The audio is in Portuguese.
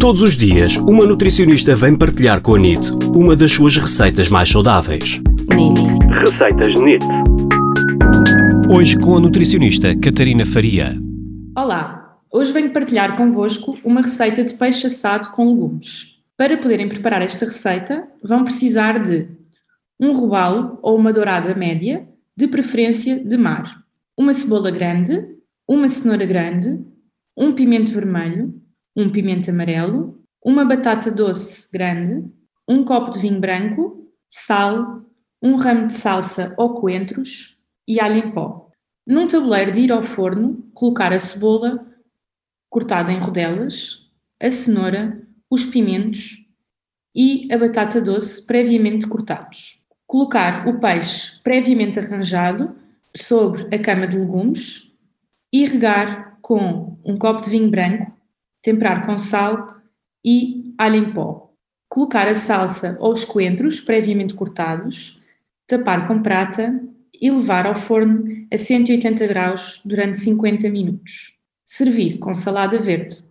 Todos os dias, uma nutricionista vem partilhar com a NIT uma das suas receitas mais saudáveis. NIT. Receitas NIT. Hoje com a nutricionista Catarina Faria. Olá, hoje venho partilhar convosco uma receita de peixe assado com legumes. Para poderem preparar esta receita, vão precisar de um robalo ou uma dourada média, de preferência de mar, uma cebola grande, uma cenoura grande, um pimento vermelho, um pimento amarelo, uma batata doce grande, um copo de vinho branco, sal, um ramo de salsa ou coentros e alho em pó. Num tabuleiro de ir ao forno, colocar a cebola cortada em rodelas, a cenoura, os pimentos e a batata doce previamente cortados. Colocar o peixe previamente arranjado sobre a cama de legumes e regar com um copo de vinho branco temperar com sal e alho em pó. Colocar a salsa ou os coentros previamente cortados, tapar com prata e levar ao forno a 180 graus durante 50 minutos. Servir com salada verde.